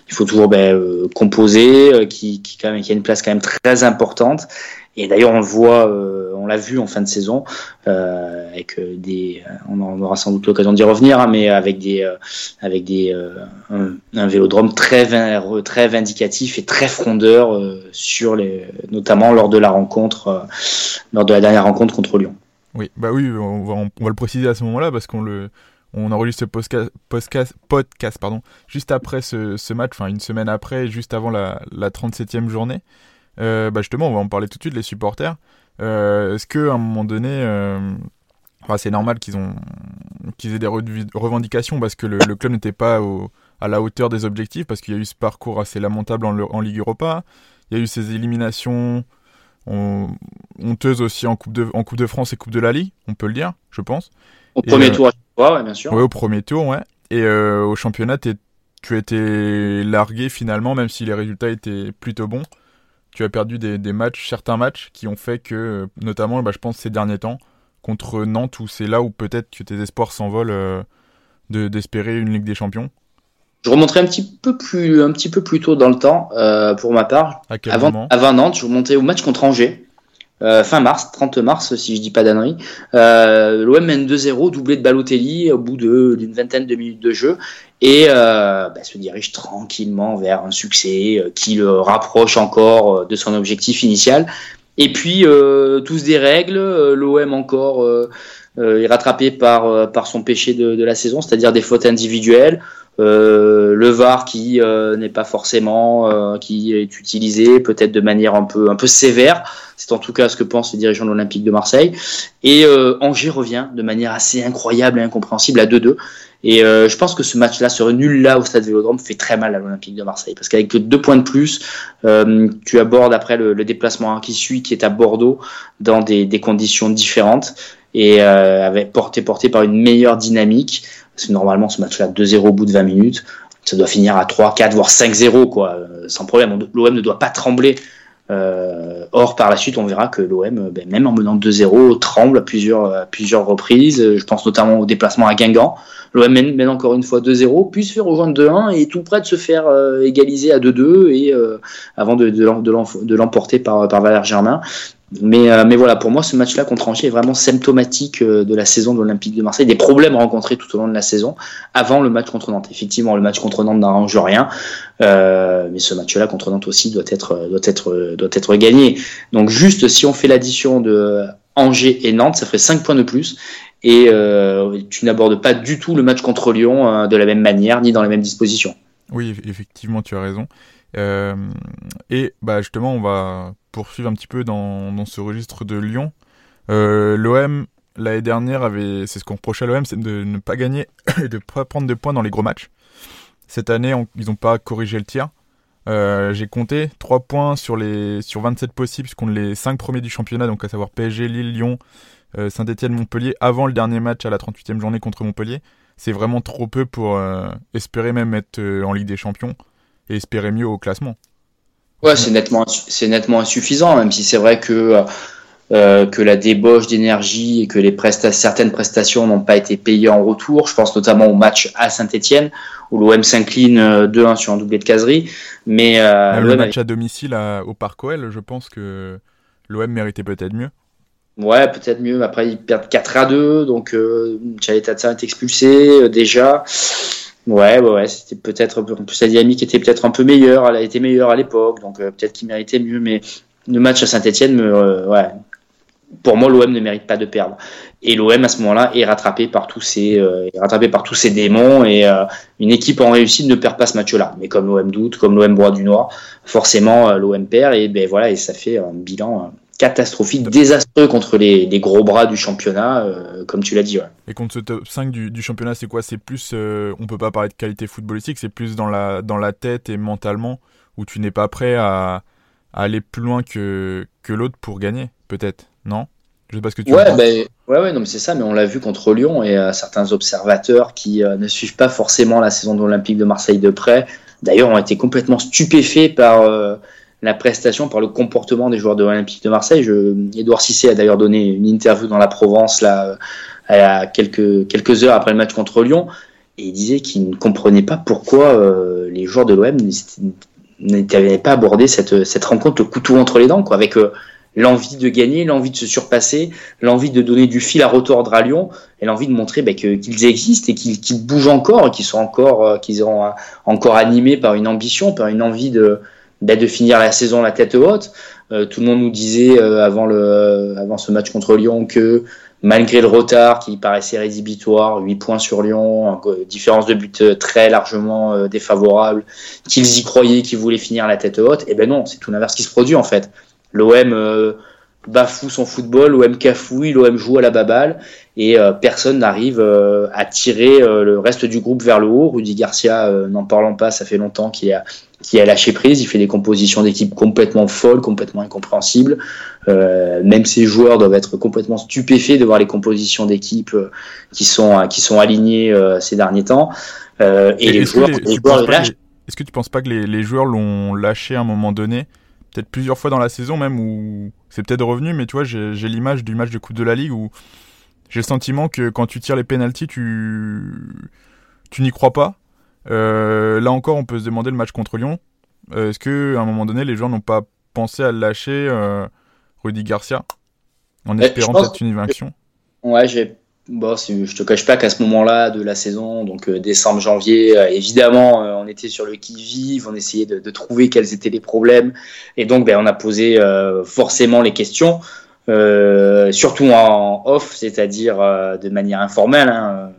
il faut toujours ben, euh, composer qui, qui quand même qui a une place quand même très importante et d'ailleurs on le voit vu en fin de saison avec des on aura sans doute l'occasion d'y revenir hein, mais avec des avec des un, vélodrome très très vindicatif et très frondeur sur les notamment lors de la rencontre lors de la dernière rencontre contre Lyon.
Oui, bah oui, on va, le préciser à ce moment-là parce qu'on le, on enregistre ce podcast, podcast, pardon, juste après ce, match, enfin une semaine après, juste avant la, la 37e journée. Euh, bah justement, on va en parler tout de suite, les supporters. Euh, est-ce qu'à un moment donné, euh, c'est normal qu'ils ont qu'ils aient des revendications parce que le, club n'était pas à la hauteur des objectifs, parce qu'il y a eu ce parcours assez lamentable en, en Ligue Europa, il y a eu ces éliminations honteuses aussi en coupe, de, en coupe de France et Coupe de la Ligue, on peut le dire, je pense.
Au premier tour Ouais, bien sûr.
au premier tour, ouais. Et euh, au championnat, tu as été largué finalement, même si les résultats étaient plutôt bons. Tu as perdu des, matchs, certains matchs qui ont fait que, notamment, bah, je pense, ces derniers temps, contre Nantes, où c'est là où peut-être que tes espoirs s'envolent euh, d'espérer une Ligue des Champions.
Je remonterai un petit peu plus, un petit peu plus tôt dans le temps, euh, pour ma part.
À quel avant,
avant Nantes, je remontais au match contre Angers. Euh, fin mars, 30 mars, si je dis pas d'annerie. Euh, L'OM mène 2-0, doublé de Balotelli au bout d'une vingtaine de minutes de jeu et euh, bah, se dirige tranquillement vers un succès euh, qui le rapproche encore de son objectif initial. Et puis tous des règles, l'OM encore est rattrapé par, par son péché de, de la saison, c'est-à-dire des fautes individuelles. Euh, le VAR qui euh, n'est pas forcément euh, qui est utilisé peut-être de manière un peu un peu sévère. C'est en tout cas ce que pensent les dirigeants de l'Olympique de Marseille. Et Angers revient de manière assez incroyable et incompréhensible à 2-2 et je pense que ce match-là serait nul là au stade Vélodrome fait très mal à l'Olympique de Marseille. Parce qu'avec deux points de plus tu abordes après le, déplacement qui suit qui est à Bordeaux dans des, des conditions différentes et avec porté porté par une meilleure dynamique parce que normalement, ce match-là, 2-0 au bout de 20 minutes, ça doit finir à 3, 4, voire 5-0, quoi, euh, sans problème. L'OM ne doit pas trembler. Euh, or, par la suite, on verra que l'OM, euh, ben, même en menant 2-0, tremble à plusieurs, plusieurs reprises. Je pense notamment au déplacement à Guingamp. L'OM mène, encore une fois 2-0, puis se fait rejoindre 2-1 et tout près de se faire égaliser à 2-2 et avant de, de l'emporter par, par Valère Germain. Mais, euh, mais voilà, pour moi, ce match-là contre Angers est vraiment symptomatique euh, de la saison de l'Olympique de Marseille, des problèmes rencontrés tout au long de la saison, avant le match contre Nantes. Effectivement, le match contre Nantes n'arrange rien, euh, mais ce match-là contre Nantes aussi doit être, doit, être, doit être gagné. Donc juste, si on fait l'addition de Angers et Nantes, ça ferait 5 points de plus. Et euh, tu n'abordes pas du tout le match contre Lyon euh, de la même manière, ni dans les mêmes dispositions.
Oui, effectivement, tu as raison. Et bah justement, on va poursuivre un petit peu dans, dans ce registre de Lyon. Euh, L'OM l'année dernière avait, c'est ce qu'on reprochait à l'OM, c'est de ne pas gagner [coughs] et de ne pas prendre de points dans les gros matchs. Cette année, ils n'ont pas corrigé le tir. Euh, j'ai compté 3 points sur, les, sur 27 possibles contre les 5 premiers du championnat, donc à savoir PSG, Lille, Lyon, euh, Saint-Etienne, Montpellier, avant le dernier match à la 38e journée contre Montpellier. C'est vraiment trop peu pour euh, espérer même être en Ligue des Champions et espérer mieux au classement.
Ouais, c'est nettement, c'est nettement insuffisant, même si c'est vrai que euh, que la débauche d'énergie et que les certaines prestations n'ont pas été payées en retour. Je pense notamment au match à Saint-Etienne où l'OM s'incline 2-1 euh, sur un doublé de caserie. Mais
euh, le match à domicile au Parc OL, je pense que l'OM méritait peut-être mieux.
Ouais, peut-être mieux. Après, ils perdent 4 à 2, donc euh, Tatsa est expulsé déjà. Ouais, ouais, ouais c'était peut-être. En plus, la dynamique était peut-être un peu meilleure. Elle a été meilleure à l'époque, donc euh, peut-être qu'il méritait mieux. Mais le match à Saint-Etienne, euh, ouais, pour moi, l'OM ne mérite pas de perdre. Et l'OM à ce moment-là est rattrapé par tous ces, euh, rattrapé par tous démons. Et une équipe en réussite ne perd pas ce match-là. Mais comme l'OM doute, comme l'OM boit du noir, forcément l'OM perd. Et ben voilà, et ça fait un bilan catastrophique, désastreux contre les, gros bras du championnat, euh, comme tu l'as dit.
Et contre ce top 5 du, championnat, c'est quoi? C'est plus, euh, on peut pas parler de qualité footballistique, c'est plus dans la, dans la tête et mentalement, où tu n'es pas prêt à, aller plus loin que, que l'autre pour gagner, peut-être, non?
Je sais pas ce que tu ouais, ben, ouais, ouais, non, mais c'est ça, mais on l'a vu contre Lyon et euh, certains observateurs qui ne suivent pas forcément la saison de l'Olympique de Marseille de près, d'ailleurs, ont été complètement stupéfaits par la prestation, par le comportement des joueurs de l'Olympique de Marseille. Je, Edouard Cissé a d'ailleurs donné une interview dans la Provence là, à quelques, quelques heures après le match contre Lyon, et il disait qu'il ne comprenait pas pourquoi euh, les joueurs de l'OM n'avaient pas abordé cette, cette rencontre le couteau entre les dents, quoi, avec euh, l'envie de gagner, l'envie de se surpasser, l'envie de donner du fil à retordre à Lyon, et l'envie de montrer bah, qu'ils existent et qu'ils bougent encore, qu'ils sont encore, euh, qu'ils seront encore animés par une ambition, par une envie de bah, de finir la saison la tête haute. Euh, tout le monde nous disait euh, avant, le, avant ce match contre Lyon que malgré le retard qui paraissait rédhibitoire, 8 points sur Lyon, différence de but euh, très largement défavorable, qu'ils y croyaient, qu'ils voulaient finir la tête haute. Et eh ben non, c'est tout l'inverse qui se produit en fait. L'OM bafoue son football, l'OM cafouille, l'OM joue à la baballe et personne n'arrive à tirer le reste du groupe vers le haut. Rudy Garcia, n'en parlons pas, ça fait longtemps qu'il a a lâché prise. Il fait des compositions d'équipe complètement folles, complètement incompréhensibles. Euh, même ses joueurs doivent être complètement stupéfaits de voir les compositions d'équipe euh, qui sont euh, qui sont alignées ces derniers temps. et, les joueurs,
Est-ce que tu penses pas que les, les joueurs l'ont lâché à un moment donné, peut-être plusieurs fois dans la saison même, où c'est peut-être revenu, mais tu vois, j'ai l'image du match de Coupe de la Ligue où j'ai le sentiment que quand tu tires les pénalties, tu tu n'y crois pas euh, là encore, on peut se demander le match contre Lyon. Euh, est-ce que à un moment donné, les gens n'ont pas pensé à lâcher euh, Rudy Garcia en espérant peut-être une vainqueur
Ouais, j'ai Bon, je te cache pas qu'à ce moment-là de la saison, donc décembre, janvier, évidemment, on était sur le qui-vive, on essayait de, trouver quels étaient les problèmes, et donc ben, on a posé forcément les questions. surtout en off, c'est-à-dire de manière informelle, hein,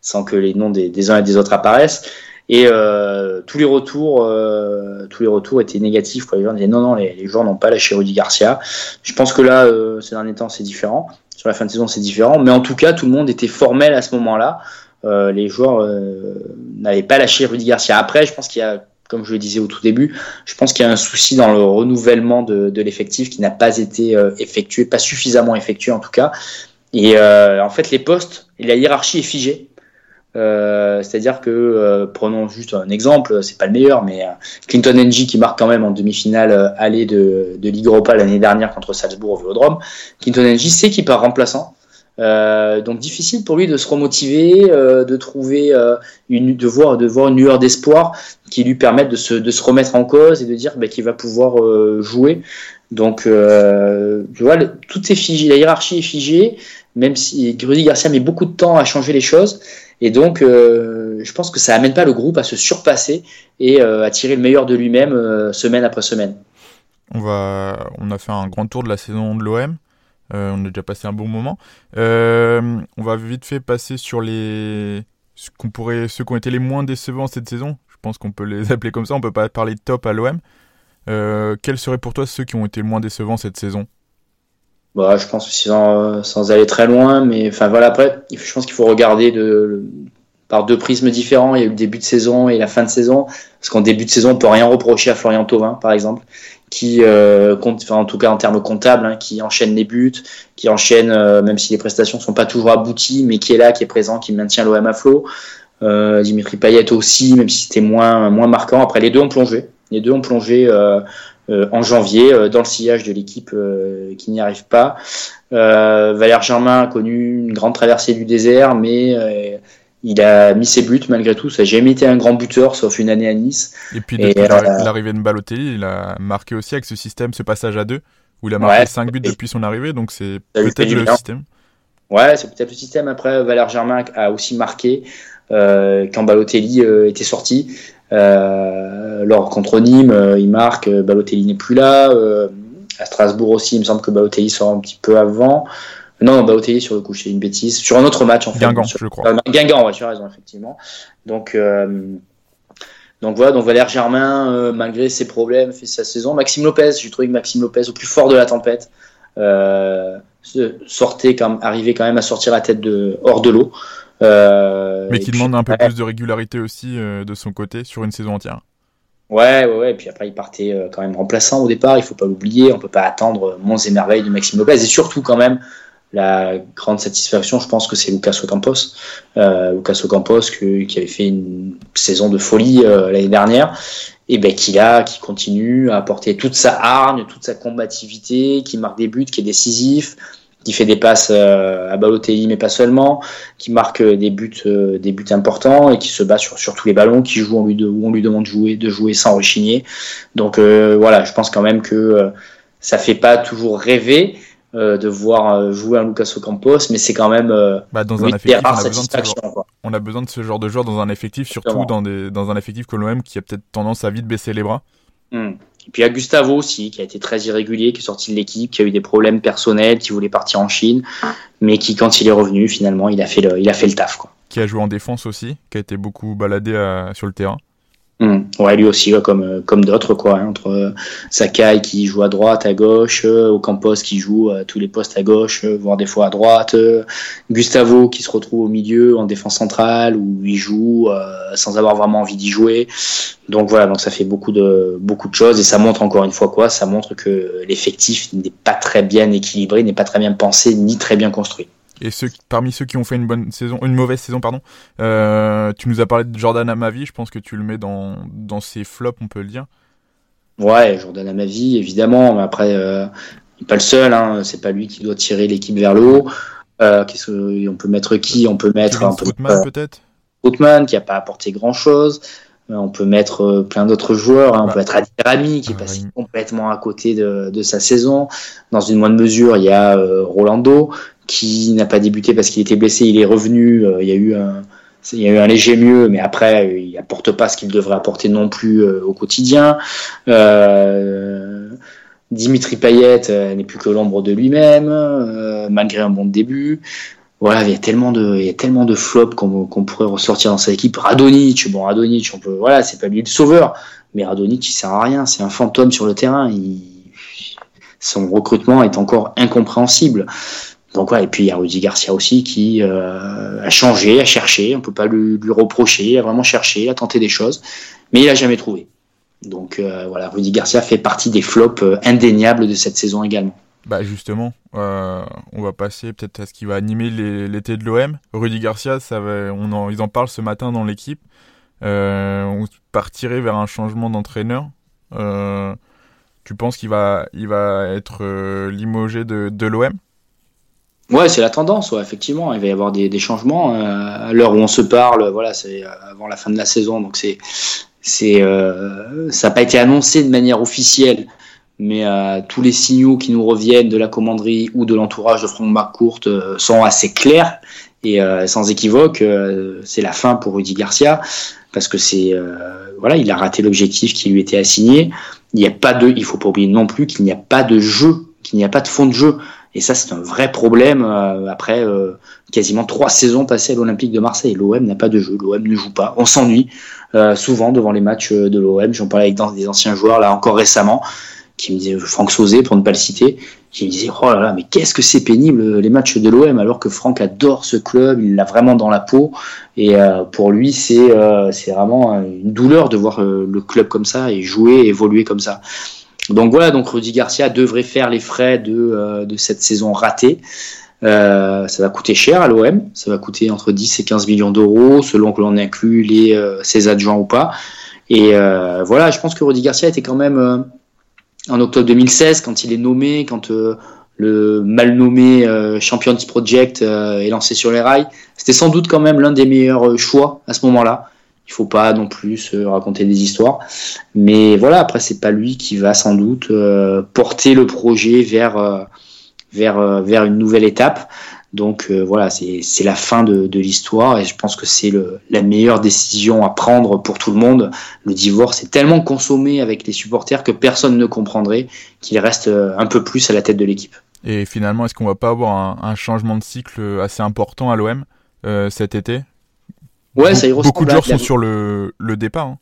sans que les noms des, des, uns et des autres apparaissent. Et tous les retours, tous les retours étaient négatifs. Quoi. Les gens disaient non, non, les, les joueurs n'ont pas lâché Rudy Garcia. Je pense que là, ces derniers temps, c'est différent. Sur la fin de saison, c'est différent. Mais en tout cas, tout le monde était formel à ce moment-là. Euh, les joueurs euh, n'avaient pas lâché Rudy Garcia. Après, je pense qu'il y a, comme je le disais au tout début, je pense qu'il y a un souci dans le renouvellement de, l'effectif qui n'a pas été euh, effectué, pas suffisamment effectué en tout cas. Et en fait, les postes, la hiérarchie est figée. C'est-à-dire que, prenons juste un exemple, c'est pas le meilleur, mais Clinton NG qui marque quand même en demi-finale aller de, de Ligue Europa l'année dernière contre Salzbourg au Vélodrome. Clinton NG sait qu'il part remplaçant. Euh, donc difficile pour lui de se remotiver, euh, de trouver euh, une, de voir, de voir une lueur d'espoir qui lui permette de se, de se remettre en cause et de dire bah, qu'il va pouvoir jouer. Donc, tu vois, est la hiérarchie est figée, même si Rudy Garcia met beaucoup de temps à changer les choses. Et donc, je pense que ça amène pas le groupe à se surpasser et à tirer le meilleur de lui-même semaine après semaine.
On va, on a fait un grand tour de la saison de l'OM. Euh, on a déjà passé un bon moment. Euh, on va vite fait passer sur les ce qu'on pourrait ceux qui ont été les moins décevants cette saison. Je pense qu'on peut les [laughs] appeler comme ça. On peut pas parler de top à l'OM. Euh, quels seraient pour toi ceux qui ont été le moins décevants cette saison?
Je pense sans, sans aller très loin, mais enfin voilà après, je pense qu'il faut regarder de, par deux prismes différents. Il y a eu le début de saison et la fin de saison. Parce qu'en début de saison, on peut rien reprocher à Florian Thauvin, par exemple, qui, euh, compte, enfin, en tout cas en termes comptables, hein, qui enchaîne les buts, qui enchaîne, euh, même si les prestations sont pas toujours abouties, mais qui est là, qui est présent, qui maintient l'OM à flot. Euh, Dimitri Payet aussi, même si c'était moins, moins marquant. Après, les deux ont plongé. Les deux ont plongé en janvier dans le sillage de l'équipe qui n'y arrive pas. Valère Germain a connu une grande traversée du désert, mais il a mis ses buts malgré tout. Ça n'a jamais été un grand buteur, sauf une année à Nice.
Et puis depuis l'arrivée de Balotelli, il a marqué aussi avec ce système, ce passage à deux, où il a marqué 5 buts depuis son arrivée. Donc c'est peut-être le système.
Ouais, c'est peut-être le système. Après, Valère Germain a aussi marqué euh, quand Balotelli euh, était sorti. Euh, lors contre Nîmes, euh, il marque. Balotelli n'est plus là. à Strasbourg aussi, il me semble que Balotelli sort un petit peu avant. Non, Balotelli sur le coup, c'est une bêtise. Sur un autre match, en fait.
Guingamp, je crois.
Euh, Guingamp, ouais, tu as raison, effectivement. Donc, euh, donc voilà, donc Valère Germain, euh, malgré ses problèmes, fait sa saison. Maxime Lopez, j'ai trouvé que Maxime Lopez, au plus fort de la tempête, euh, sortait quand même, arrivait quand même à sortir la tête de, hors de l'eau.
Mais qui demande un peu plus de régularité aussi de son côté sur une saison entière.
Ouais, ouais, ouais. Et puis après, il partait quand même remplaçant au départ. Il faut pas l'oublier. On peut pas attendre monts et merveilles de Maxime Lopez. Et surtout, quand même, la grande satisfaction, je pense que c'est Lucas Ocampos. Euh, Lucas Ocampos qui avait fait une saison de folie euh, l'année dernière et ben qui là, qui continue à apporter toute sa hargne, toute sa combativité, qui marque des buts, qui est décisif, qui fait des passes euh, à Balotelli mais pas seulement, qui marque des buts, euh, des buts importants et qui se bat sur, sur tous les ballons, qui joue on lui de, où on lui demande de jouer, de jouer sans rechigner. Donc voilà, je pense quand même que ça fait pas toujours rêver, euh, de voir euh, jouer un Lucas Ocampos, mais c'est quand même euh,
bah, dans un effectif, on a, besoin de ce genre, on a besoin de ce genre de joueur dans un effectif, surtout dans, des, dans un effectif comme l'OM qui a peut-être tendance à vite baisser les bras.
Hmm. Et puis il y a Gustavo aussi, qui a été très irrégulier, qui est sorti de l'équipe, qui a eu des problèmes personnels, qui voulait partir en Chine, mais qui, quand il est revenu, finalement, il a fait le, il a fait le taf. Quoi.
Qui a joué en défense aussi, qui a été beaucoup baladé sur le terrain.
Mmh. Ouais, lui aussi, comme, euh, comme d'autres, quoi. Hein, entre euh, Sakai qui joue à droite, à gauche, euh, Ocampos qui joue à tous les postes à gauche, euh, voire des fois à droite, Gustavo qui se retrouve au milieu en défense centrale où il joue sans avoir vraiment envie d'y jouer. Donc voilà, donc ça fait beaucoup de beaucoup de choses et ça montre encore une fois quoi Ça montre que l'effectif n'est pas très bien équilibré, n'est pas très bien pensé ni très bien construit.
Et ceux, parmi ceux qui ont fait une bonne saison, une mauvaise saison, pardon, euh, tu nous as parlé de Jordan Amavi. Je pense que tu le mets dans, dans ses flops, on peut le dire.
Ouais, Jordan Amavi, évidemment. Mais après, euh, il n'est pas le seul. Hein, c'est pas lui qui doit tirer l'équipe vers le haut. Euh, on peut mettre qui On peut mettre un
peu, peut-être?
Outman qui a pas apporté grand chose. Euh, on peut mettre euh, plein d'autres joueurs. Hein. On bah, peut mettre Adi Rami qui est passé complètement à côté de, de, sa saison. Dans une moindre mesure, il y a Rolando qui n'a pas débuté parce qu'il était blessé, il est revenu, euh, il y a eu un il y a eu un léger mieux, mais après, il apporte pas ce qu'il devrait apporter non plus euh, au quotidien. Euh, Dimitri Payet n'est plus que l'ombre de lui-même, malgré un bon début. Voilà, il y a tellement de, il y a tellement de flops qu'on pourrait ressortir dans sa équipe. Radonic, bon, Radonic, on peut, voilà, c'est pas lui le sauveur, mais Radonic, il sert à rien, c'est un fantôme sur le terrain. Son recrutement est encore incompréhensible. Donc et puis il y a Rudy Garcia aussi qui euh, a changé, a cherché, on peut pas lui, reprocher, il a vraiment cherché, a tenté des choses, mais il a jamais trouvé. Donc euh, voilà, Rudy Garcia fait partie des flops euh, indéniables de cette saison également.
Bah justement, on va passer peut-être à ce qui va animer l'été de l'OM. Rudy Garcia, ça va, on en, ils en parlent ce matin dans l'équipe. on partirait vers un changement d'entraîneur. tu penses qu'il va, il va être limogé de l'OM
Ouais, c'est la tendance, ouais, effectivement. Il va y avoir des, des changements. Euh, à l'heure où on se parle, voilà, c'est euh, avant la fin de la saison, donc c'est, c'est, euh, ça n'a pas été annoncé de manière officielle, mais euh, tous les signaux qui nous reviennent de la commanderie ou de l'entourage de Franck McCourt euh, sont assez clairs et sans équivoque. c'est la fin pour Rudy Garcia parce que c'est, voilà, il a raté l'objectif qui lui était assigné. Il n'y a pas de, il faut pas oublier non plus qu'il n'y a pas de jeu, qu'il n'y a pas de fond de jeu. Et ça, c'est un vrai problème euh, après euh, quasiment trois saisons passées à l'Olympique de Marseille. L'OM n'a pas de jeu, l'OM ne joue pas. On s'ennuie euh, souvent devant les matchs de l'OM. J'en parlais avec des anciens joueurs là encore récemment qui me disaient Franck Sauzé pour ne pas le citer, qui me disait oh là là mais qu'est-ce que c'est pénible les matchs de l'OM alors que Franck adore ce club, il l'a vraiment dans la peau et pour lui c'est c'est vraiment une douleur de voir le club comme ça et jouer évoluer comme ça. Donc voilà, donc Rudy Garcia devrait faire les frais de, euh, de cette saison ratée. Euh, ça va coûter cher à l'OM, ça va coûter entre 10 et 15 millions d'euros, selon que l'on inclut les, euh, ses adjoints ou pas. Et euh, voilà, je pense que Rudy Garcia était quand même en octobre 2016, quand il est nommé, quand le mal nommé Champions Project est lancé sur les rails, c'était sans doute quand même l'un des meilleurs choix à ce moment-là. Il faut pas non plus se raconter des histoires. Mais voilà, après, c'est pas lui qui va sans doute euh, porter le projet vers, euh, vers, euh, vers une nouvelle étape. Donc voilà, c'est la fin de, de l'histoire et je pense que c'est la meilleure décision à prendre pour tout le monde. Le divorce est tellement consommé avec les supporters que personne ne comprendrait qu'il reste un peu plus à la tête de l'équipe.
Et finalement, est-ce qu'on va pas avoir un, un, changement de cycle assez important à l'OM cet été?
Ouais, ça y ressemble.
Beaucoup de joueurs sont sur le, le départ. Hein.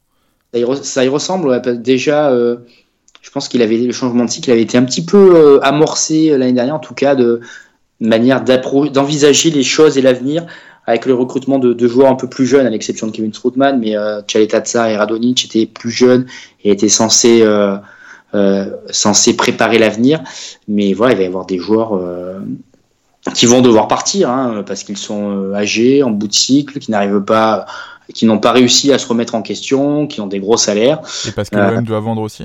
Ça, y ressemble. Déjà, euh, je pense qu'il avait le changement de cycle avait été un petit peu euh, amorcé euh, l'année dernière, en tout cas, de manière d'envisager les choses et l'avenir avec le recrutement de, de, joueurs un peu plus jeunes, à l'exception de Kevin Strootman, mais euh, Tsa et Radonic étaient plus jeunes et étaient censés, euh, euh, censés préparer l'avenir. Mais voilà, il va y avoir des joueurs qui vont devoir partir hein, parce qu'ils sont euh, âgés, en bout de cycle, qui n'arrivent pas, qui n'ont pas réussi à se remettre en question, qui ont des gros salaires.
Et parce que l'OM euh, doit vendre aussi?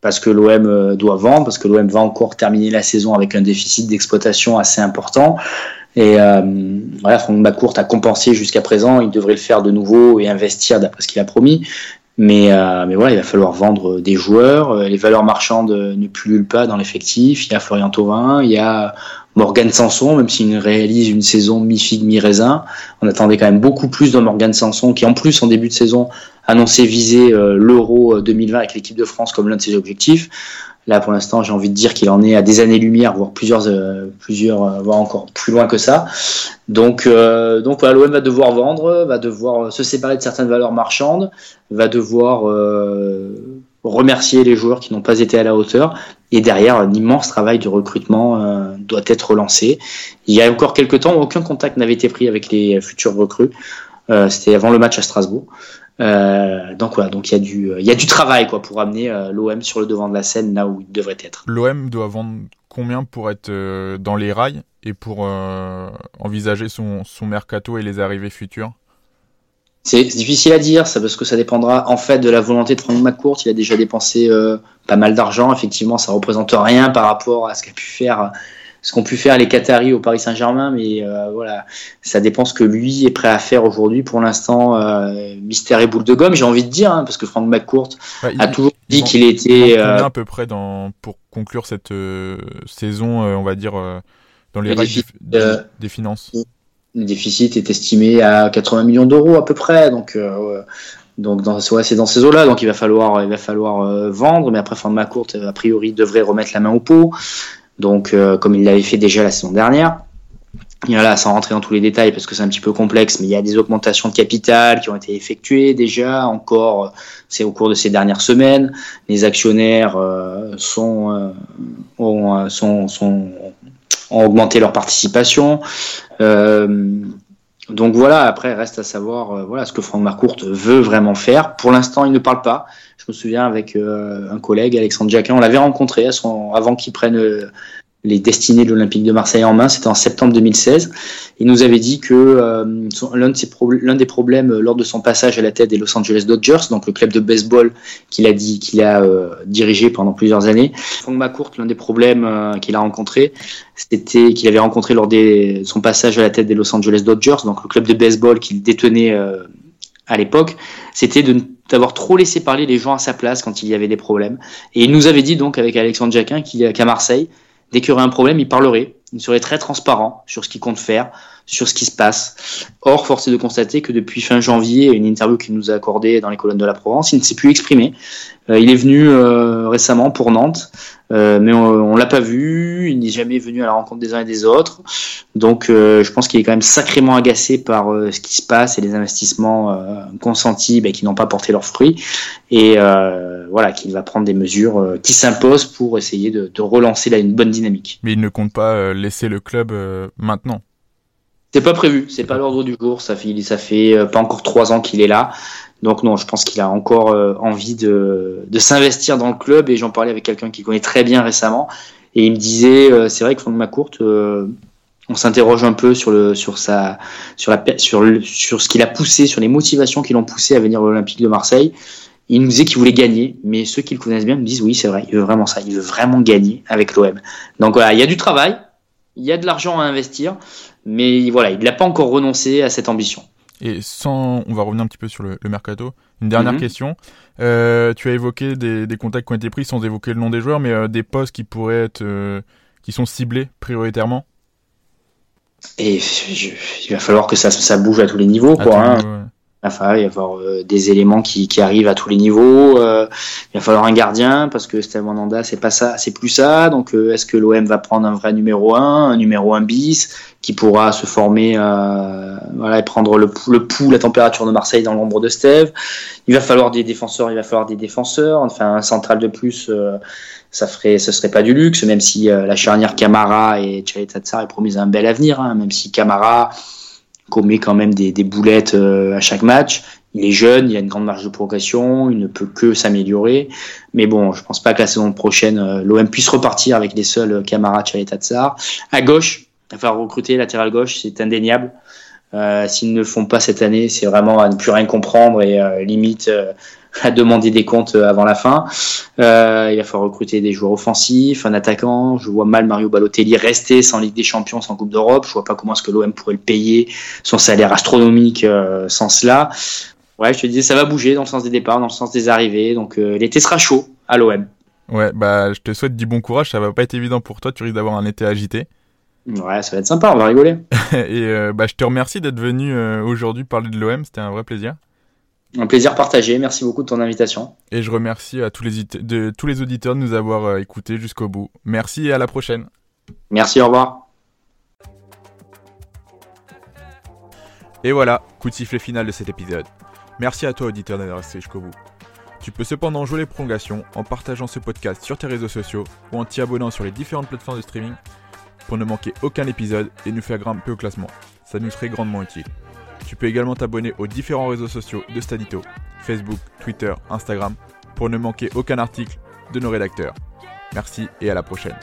Parce que l'OM euh, doit vendre, parce que l'OM va encore terminer la saison avec un déficit d'exploitation assez important. Et euh, voilà, Franck McCourt a compensé jusqu'à présent, il devrait le faire de nouveau et investir d'après ce qu'il a promis. Mais, euh, mais voilà, il va falloir vendre des joueurs. Les valeurs marchandes ne pullulent pas dans l'effectif. Il y a Florian Thauvin, il y a Morgan Sanson, même s'il réalise une saison mi-figue, mi-raisin. On attendait quand même beaucoup plus de Morgan Sanson, qui en plus, en début de saison, annonçait viser euh, l'Euro 2020 avec l'équipe de France comme l'un de ses objectifs. Là, pour l'instant, j'ai envie de dire qu'il en est à des années-lumière, voire plusieurs, euh, plusieurs, euh, voire encore plus loin que ça. Donc, donc voilà, l'OM va devoir vendre, va devoir se séparer de certaines valeurs marchandes, va devoir remercier les joueurs qui n'ont pas été à la hauteur. Et derrière, un immense travail de recrutement euh, doit être lancé. Il y a encore quelques temps, aucun contact n'avait été pris avec les futurs recrues. Euh, C'était avant le match à Strasbourg. Euh, donc voilà, donc il y a du, y a du travail quoi pour amener l'OM sur le devant de la scène là où il devrait être.
L'OM doit vendre combien pour être dans les rails et pour envisager son, son mercato et les arrivées futures?
C'est difficile à dire, ça parce que ça dépendra en fait de la volonté de Franck McCourt. Il a déjà dépensé euh, pas mal d'argent. Effectivement, ça représente rien par rapport à ce qu'a pu faire, ce qu'ont pu faire les Qataris au Paris Saint-Germain. Mais euh, voilà, ça dépend ce que lui est prêt à faire aujourd'hui. Pour l'instant, euh, mystère et boule de gomme, j'ai envie de dire, hein, parce que Franck McCourt a toujours dit qu'il était
à peu près dans pour conclure cette saison, on va dire dans les règles des finances
le déficit est estimé à 80 millions d'euros à peu près. Donc, euh, Donc dans, c'est dans ces eaux-là, donc il va falloir, il va falloir vendre. Mais après, Franck McCourt, a priori, devrait remettre la main au pot. Donc, comme il l'avait fait déjà la saison dernière. Voilà, sans rentrer dans tous les détails parce que c'est un petit peu complexe, mais il y a des augmentations de capital qui ont été effectuées déjà, encore, c'est au cours de ces dernières semaines. Les actionnaires euh, sont, euh, ont, euh, sont, sont, ont augmenté leur participation. donc voilà, après, reste à savoir voilà, ce que Franck Marcourt veut vraiment faire. Pour l'instant, il ne parle pas. Je me souviens avec un collègue, Alexandre Jacquin, on l'avait rencontré avant qu'il prenne les destinées de l'Olympique de Marseille en main. C'était en septembre 2016. Il nous avait dit que euh, l'un de des problèmes euh, lors de son passage à la tête des Los Angeles Dodgers, donc le club de baseball qu'il a dit a euh, dirigé pendant plusieurs années, Frank McCourt, l'un des problèmes qu'il a rencontré, c'était qu'il avait rencontré lors de son passage à la tête des Los Angeles Dodgers, donc le club de baseball qu'il détenait à l'époque, c'était de d'avoir trop laissé parler les gens à sa place quand il y avait des problèmes. Et il nous avait dit donc avec Alexandre Jacquin qu'à Marseille, Dès qu'il y aurait un problème, il parlerait. Il serait très transparent sur ce qu'il compte faire, sur ce qui se passe. Or, force est de constater que depuis fin janvier, une interview qu'il nous a accordée dans les colonnes de la Provence, il ne s'est plus exprimé. Euh, il est venu euh, récemment pour Nantes, euh, mais on, on l'a pas vu. Il n'est jamais venu à la rencontre des uns et des autres. Donc, je pense qu'il est quand même sacrément agacé par ce qui se passe et les investissements consentis ben, qui n'ont pas porté leurs fruits. Et voilà, qu'il va prendre des mesures qui s'imposent pour essayer de, de relancer là une bonne dynamique.
Mais il ne compte pas laisser le club maintenant.
C'est pas prévu, c'est pas l'ordre du jour. Ça fait, ça fait pas encore trois ans qu'il est là. Donc non, je pense qu'il a encore euh, envie de, de s'investir dans le club et j'en parlais avec quelqu'un qui connaît très bien récemment et il me disait euh, c'est vrai que Franck McCourt euh, on s'interroge un peu sur le sur sa sur la sur sur ce qu'il a poussé sur les motivations qui l'ont poussé à venir à l'Olympique de Marseille. Il nous disait qu'il voulait gagner, mais ceux qui le connaissent bien me disent oui, c'est vrai, il veut vraiment ça, il veut vraiment gagner avec l'OM. Donc voilà, il y a du travail, il y a de l'argent à investir, mais voilà, il n'a pas encore renoncé à cette ambition.
Et sans, on va revenir un petit peu sur le, mercato. Une dernière mhm. question. Euh, tu as évoqué des, contacts qui ont été pris sans évoquer le nom des joueurs, mais euh, des postes qui pourraient être, euh, qui sont ciblés prioritairement?
Et il va falloir que ça, ça bouge à tous les niveaux, quoi. Hein. Il va falloir y avoir des éléments qui, arrivent à tous les niveaux. il va falloir un gardien parce que Steve Mandanda c'est pas ça, c'est plus ça. Donc est-ce que l'OM va prendre un vrai numéro 1, un numéro 1 bis qui pourra se former euh, voilà, et prendre le, le pouls, la température de Marseille dans l'ombre de Steve? Il va falloir des défenseurs, il va falloir des défenseurs. Enfin, un central de plus, euh, ça ferait, ce serait pas du luxe, même si euh, la charnière Camara et Tchalet Tatsar est promise un bel avenir. Hein, même si Camara commet quand même des, boulettes à chaque match. Il est jeune, il a une grande marge de progression, il ne peut que s'améliorer. Mais bon, je pense pas que la saison prochaine, l'OM puisse repartir avec les seuls Camara, Tchalet Tatsar. À gauche, il va recruter latéral gauche, c'est indéniable. Euh, S'ils ne le font pas cette année, c'est vraiment à ne plus rien comprendre et euh, limite euh, à demander des comptes euh, avant la fin. Euh, il va falloir recruter des joueurs offensifs, un attaquant. Je vois mal Mario Balotelli rester sans Ligue des Champions, sans Coupe d'Europe. Je vois pas comment est-ce que l'OM pourrait le payer, son salaire astronomique sans cela. Ouais, je te disais, ça va bouger dans le sens des départs, dans le sens des arrivées. Donc l'été sera chaud à l'OM.
Ouais, bah je te souhaite du bon courage. Ça va pas être évident pour toi. Tu risques d'avoir un été agité.
Ouais, ça va être sympa, on va rigoler. [laughs]
et euh, bah, je te remercie d'être venu euh, aujourd'hui parler de l'OM, c'était un vrai plaisir.
Un plaisir partagé, merci beaucoup de ton invitation.
Et je remercie à tous les, de, tous les auditeurs de nous avoir euh, écoutés jusqu'au bout. Merci et à la prochaine.
Merci, au revoir.
Et voilà, coup de sifflet final de cet épisode. Merci à toi auditeur d'être resté jusqu'au bout. Tu peux cependant jouer les prolongations en partageant ce podcast sur tes réseaux sociaux ou en t'y abonnant sur les différentes plateformes de streaming pour ne manquer aucun épisode et nous faire grimper au classement. Ça nous serait grandement utile. Tu peux également t'abonner aux différents réseaux sociaux de Stadito, Facebook, Twitter, Instagram, pour ne manquer aucun article de nos rédacteurs. Merci et à la prochaine.